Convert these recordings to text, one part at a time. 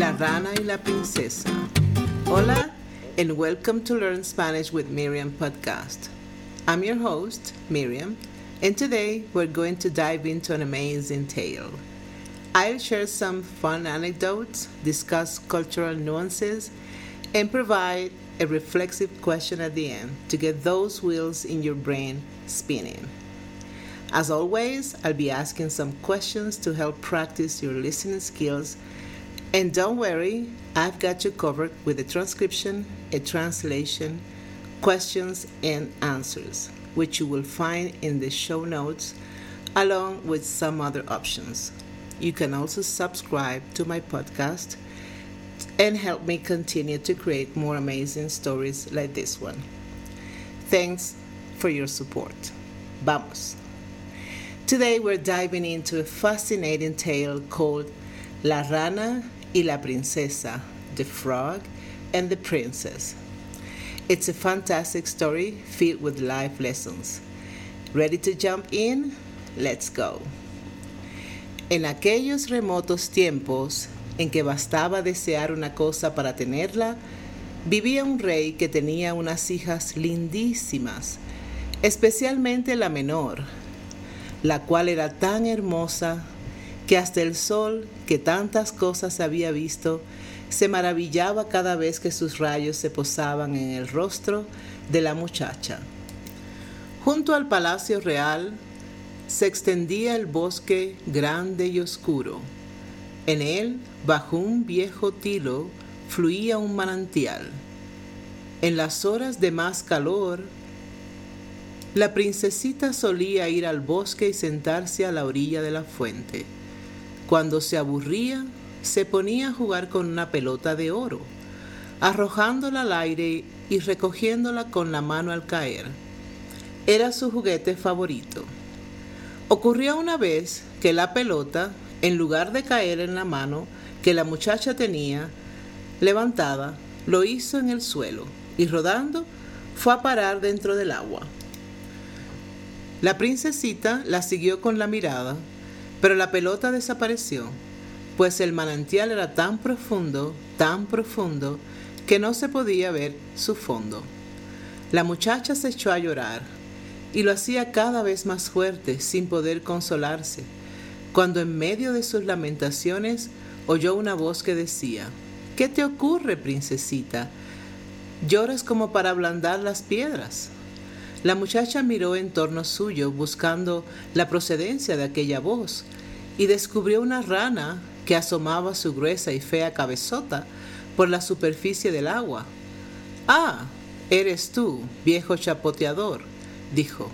La Rana y la Princesa. Hola, and welcome to Learn Spanish with Miriam podcast. I'm your host, Miriam, and today we're going to dive into an amazing tale. I'll share some fun anecdotes, discuss cultural nuances, and provide a reflexive question at the end to get those wheels in your brain spinning. As always, I'll be asking some questions to help practice your listening skills. And don't worry, I've got you covered with a transcription, a translation, questions, and answers, which you will find in the show notes, along with some other options. You can also subscribe to my podcast and help me continue to create more amazing stories like this one. Thanks for your support. Vamos. Today we're diving into a fascinating tale called La Rana y la Princesa, The Frog and the Princess. It's a fantastic story filled with life lessons. Ready to jump in? Let's go. En aquellos remotos tiempos en que bastaba desear una cosa para tenerla, vivía un rey que tenía unas hijas lindísimas, especialmente la menor, la cual era tan hermosa que hasta el sol, que tantas cosas había visto, se maravillaba cada vez que sus rayos se posaban en el rostro de la muchacha. Junto al palacio real se extendía el bosque grande y oscuro. En él, bajo un viejo tilo, fluía un manantial. En las horas de más calor, la princesita solía ir al bosque y sentarse a la orilla de la fuente. Cuando se aburría, se ponía a jugar con una pelota de oro, arrojándola al aire y recogiéndola con la mano al caer. Era su juguete favorito. Ocurrió una vez que la pelota, en lugar de caer en la mano que la muchacha tenía levantada, lo hizo en el suelo y rodando fue a parar dentro del agua. La princesita la siguió con la mirada, pero la pelota desapareció, pues el manantial era tan profundo, tan profundo, que no se podía ver su fondo. La muchacha se echó a llorar, y lo hacía cada vez más fuerte, sin poder consolarse, cuando en medio de sus lamentaciones oyó una voz que decía, ¿Qué te ocurre, princesita? ¿Lloras como para ablandar las piedras? La muchacha miró en torno suyo buscando la procedencia de aquella voz y descubrió una rana que asomaba su gruesa y fea cabezota por la superficie del agua. Ah, eres tú, viejo chapoteador, dijo.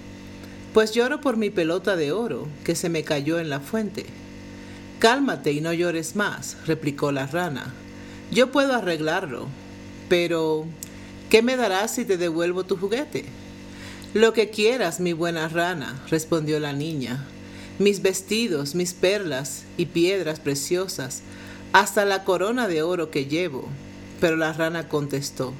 Pues lloro por mi pelota de oro que se me cayó en la fuente. Cálmate y no llores más, replicó la rana. Yo puedo arreglarlo, pero ¿qué me darás si te devuelvo tu juguete? Lo que quieras, mi buena rana, respondió la niña. Mis vestidos, mis perlas y piedras preciosas, hasta la corona de oro que llevo. Pero la rana contestó,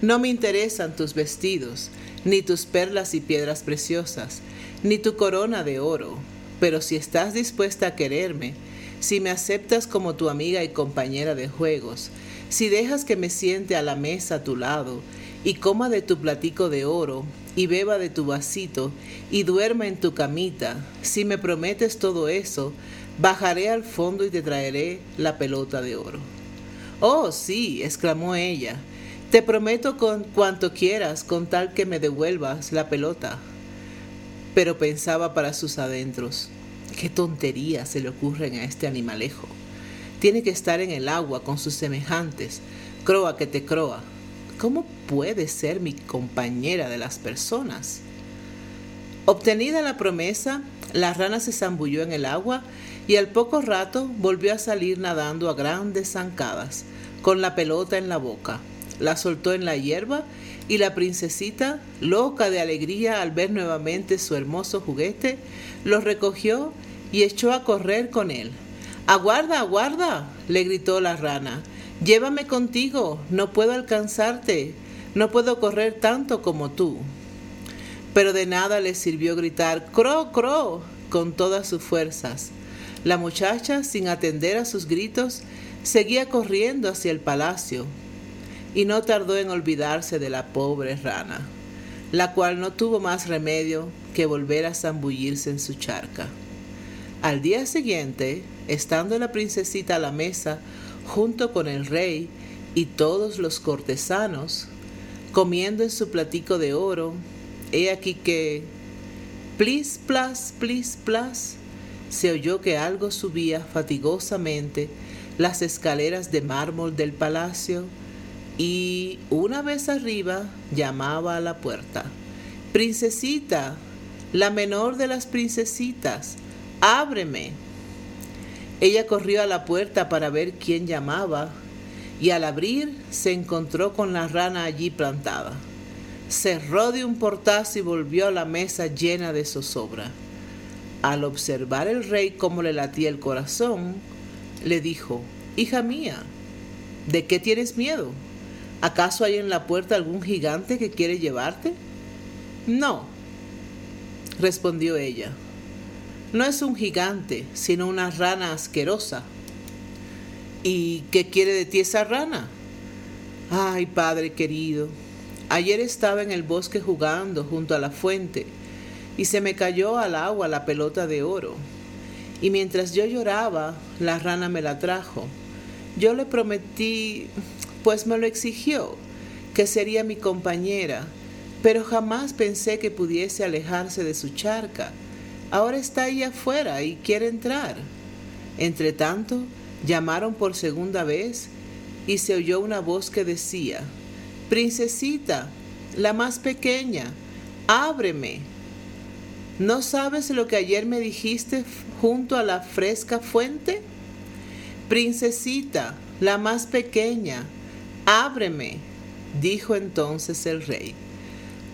No me interesan tus vestidos, ni tus perlas y piedras preciosas, ni tu corona de oro. Pero si estás dispuesta a quererme, si me aceptas como tu amiga y compañera de juegos, si dejas que me siente a la mesa a tu lado y coma de tu platico de oro y beba de tu vasito y duerma en tu camita, si me prometes todo eso, bajaré al fondo y te traeré la pelota de oro. Oh, sí, exclamó ella, te prometo con cuanto quieras con tal que me devuelvas la pelota. Pero pensaba para sus adentros, qué tontería se le ocurren a este animalejo. Tiene que estar en el agua con sus semejantes, croa que te croa. ¿Cómo puede ser mi compañera de las personas? Obtenida la promesa, la rana se zambulló en el agua y al poco rato volvió a salir nadando a grandes zancadas, con la pelota en la boca. La soltó en la hierba y la princesita, loca de alegría al ver nuevamente su hermoso juguete, lo recogió y echó a correr con él. Aguarda, aguarda, le gritó la rana. Llévame contigo, no puedo alcanzarte, no puedo correr tanto como tú. Pero de nada le sirvió gritar cro, cro con todas sus fuerzas. La muchacha, sin atender a sus gritos, seguía corriendo hacia el palacio y no tardó en olvidarse de la pobre rana, la cual no tuvo más remedio que volver a zambullirse en su charca. Al día siguiente, estando la princesita a la mesa junto con el rey y todos los cortesanos, comiendo en su platico de oro, he aquí que, plis, plas, plis, plas, se oyó que algo subía fatigosamente las escaleras de mármol del palacio y una vez arriba llamaba a la puerta. Princesita, la menor de las princesitas, ábreme. Ella corrió a la puerta para ver quién llamaba y al abrir se encontró con la rana allí plantada. Cerró de un portazo y volvió a la mesa llena de zozobra. Al observar el rey cómo le latía el corazón, le dijo, Hija mía, ¿de qué tienes miedo? ¿Acaso hay en la puerta algún gigante que quiere llevarte? No, respondió ella. No es un gigante, sino una rana asquerosa. ¿Y qué quiere de ti esa rana? Ay, padre querido, ayer estaba en el bosque jugando junto a la fuente y se me cayó al agua la pelota de oro. Y mientras yo lloraba, la rana me la trajo. Yo le prometí, pues me lo exigió, que sería mi compañera, pero jamás pensé que pudiese alejarse de su charca. Ahora está ahí afuera y quiere entrar. Entre tanto, llamaron por segunda vez y se oyó una voz que decía, Princesita, la más pequeña, ábreme. ¿No sabes lo que ayer me dijiste junto a la fresca fuente? Princesita, la más pequeña, ábreme, dijo entonces el rey.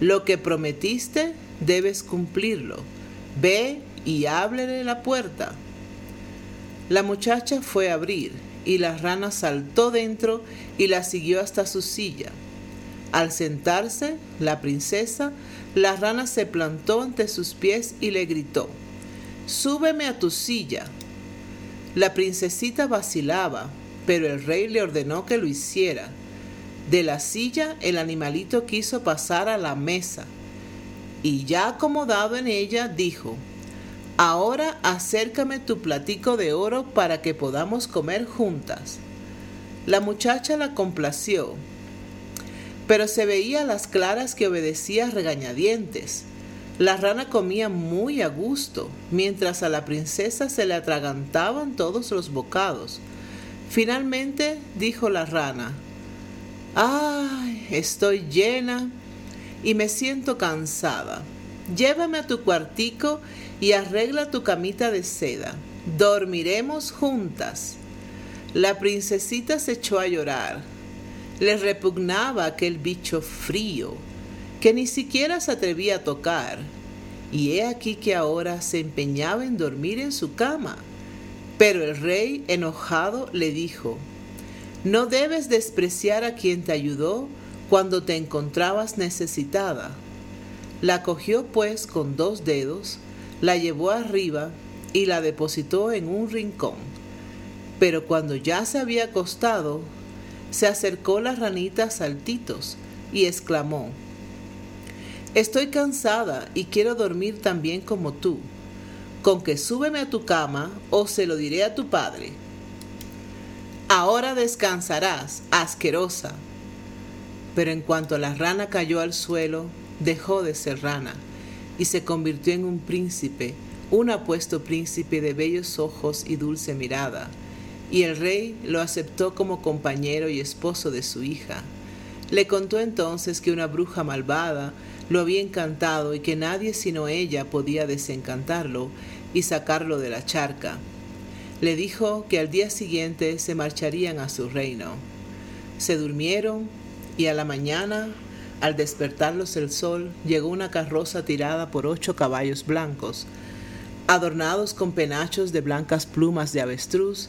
Lo que prometiste debes cumplirlo. Ve y ábrele la puerta. La muchacha fue a abrir y la rana saltó dentro y la siguió hasta su silla. Al sentarse, la princesa, la rana se plantó ante sus pies y le gritó, Súbeme a tu silla. La princesita vacilaba, pero el rey le ordenó que lo hiciera. De la silla el animalito quiso pasar a la mesa, y ya acomodado en ella dijo, Ahora acércame tu platico de oro para que podamos comer juntas. La muchacha la complació, pero se veía a las claras que obedecía regañadientes. La rana comía muy a gusto, mientras a la princesa se le atragantaban todos los bocados. Finalmente dijo la rana, ¡ay! Estoy llena y me siento cansada. Llévame a tu cuartico y arregla tu camita de seda. Dormiremos juntas. La princesita se echó a llorar. Le repugnaba aquel bicho frío, que ni siquiera se atrevía a tocar. Y he aquí que ahora se empeñaba en dormir en su cama. Pero el rey, enojado, le dijo, No debes despreciar a quien te ayudó cuando te encontrabas necesitada. La cogió pues con dos dedos, la llevó arriba y la depositó en un rincón. Pero cuando ya se había acostado, se acercó la ranita a saltitos y exclamó, Estoy cansada y quiero dormir también como tú. Con que súbeme a tu cama o se lo diré a tu padre. Ahora descansarás, asquerosa. Pero en cuanto la rana cayó al suelo, dejó de ser rana y se convirtió en un príncipe, un apuesto príncipe de bellos ojos y dulce mirada, y el rey lo aceptó como compañero y esposo de su hija. Le contó entonces que una bruja malvada lo había encantado y que nadie sino ella podía desencantarlo y sacarlo de la charca. Le dijo que al día siguiente se marcharían a su reino. Se durmieron y a la mañana al despertarlos el sol, llegó una carroza tirada por ocho caballos blancos, adornados con penachos de blancas plumas de avestruz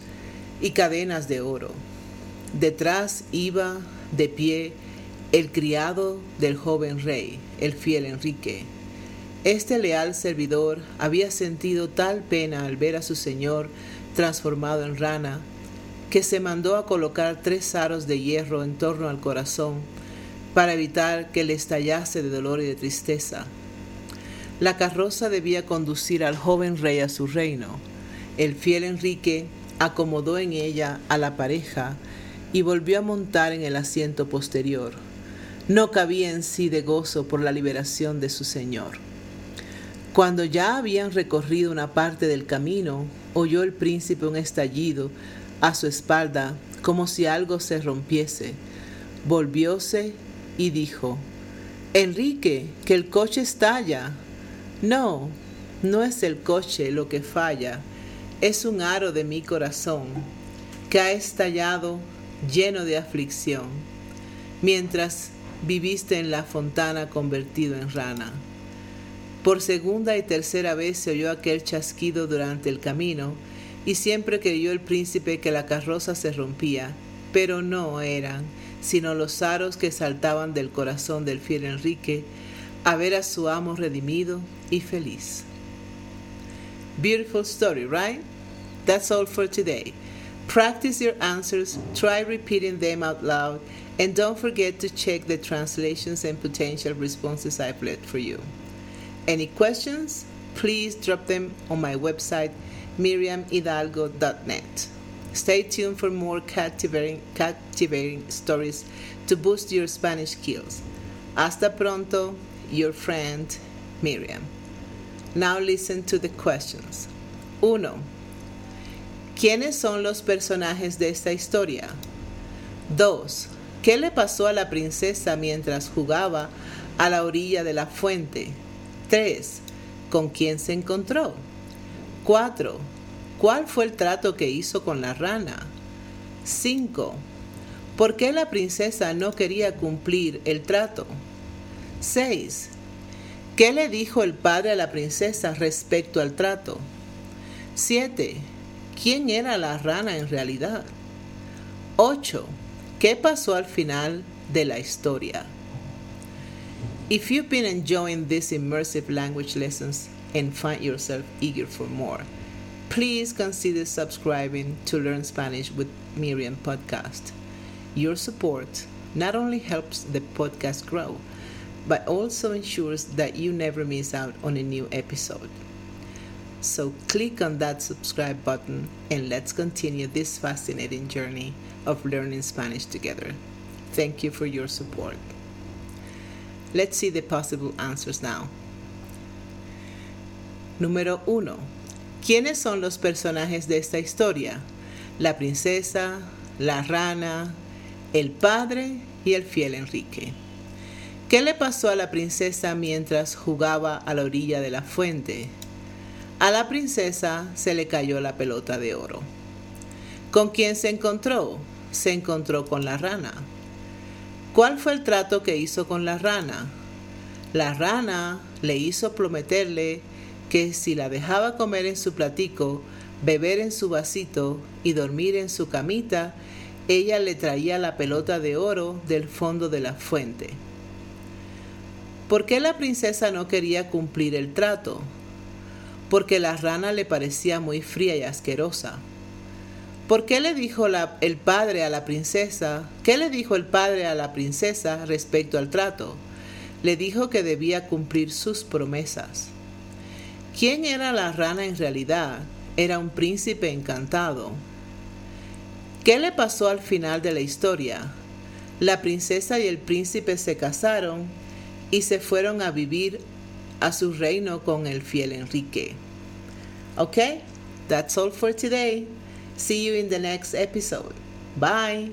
y cadenas de oro. Detrás iba, de pie, el criado del joven rey, el fiel Enrique. Este leal servidor había sentido tal pena al ver a su señor transformado en rana, que se mandó a colocar tres aros de hierro en torno al corazón para evitar que le estallase de dolor y de tristeza. La carroza debía conducir al joven rey a su reino. El fiel Enrique acomodó en ella a la pareja y volvió a montar en el asiento posterior. No cabía en sí de gozo por la liberación de su señor. Cuando ya habían recorrido una parte del camino, oyó el príncipe un estallido a su espalda como si algo se rompiese. Volvióse y dijo, Enrique, que el coche estalla. No, no es el coche lo que falla, es un aro de mi corazón que ha estallado lleno de aflicción, mientras viviste en la fontana convertido en rana. Por segunda y tercera vez se oyó aquel chasquido durante el camino, y siempre creyó el príncipe que la carroza se rompía, pero no eran sino los aros que saltaban del corazón del fiel Enrique a ver a su amo redimido y feliz. Beautiful story, right? That's all for today. Practice your answers, try repeating them out loud, and don't forget to check the translations and potential responses I've left for you. Any questions? Please drop them on my website miriamhidalgo.net. Stay tuned for more captivating, stories to boost your Spanish skills. Hasta pronto, your friend Miriam. Now listen to the questions. 1. ¿Quiénes son los personajes de esta historia? 2. ¿Qué le pasó a la princesa mientras jugaba a la orilla de la fuente? 3. ¿Con quién se encontró? 4. ¿Cuál fue el trato que hizo con la rana? 5. ¿Por qué la princesa no quería cumplir el trato? 6. ¿Qué le dijo el padre a la princesa respecto al trato? 7. ¿Quién era la rana en realidad? 8. ¿Qué pasó al final de la historia? If you've been enjoying these immersive language lessons, and find yourself eager for more, please consider subscribing to Learn Spanish with Miriam podcast. Your support not only helps the podcast grow, but also ensures that you never miss out on a new episode. So click on that subscribe button and let's continue this fascinating journey of learning Spanish together. Thank you for your support. Let's see the possible answers now. Número 1. ¿Quiénes son los personajes de esta historia? La princesa, la rana, el padre y el fiel Enrique. ¿Qué le pasó a la princesa mientras jugaba a la orilla de la fuente? A la princesa se le cayó la pelota de oro. ¿Con quién se encontró? Se encontró con la rana. ¿Cuál fue el trato que hizo con la rana? La rana le hizo prometerle que si la dejaba comer en su platico, beber en su vasito y dormir en su camita, ella le traía la pelota de oro del fondo de la fuente. ¿Por qué la princesa no quería cumplir el trato? Porque la rana le parecía muy fría y asquerosa. ¿Por qué le dijo el padre a la princesa? ¿Qué le dijo el padre a la princesa respecto al trato? Le dijo que debía cumplir sus promesas. ¿Quién era la rana en realidad? Era un príncipe encantado. ¿Qué le pasó al final de la historia? La princesa y el príncipe se casaron y se fueron a vivir a su reino con el fiel Enrique. Okay, that's all for today. See you in the next episode. Bye.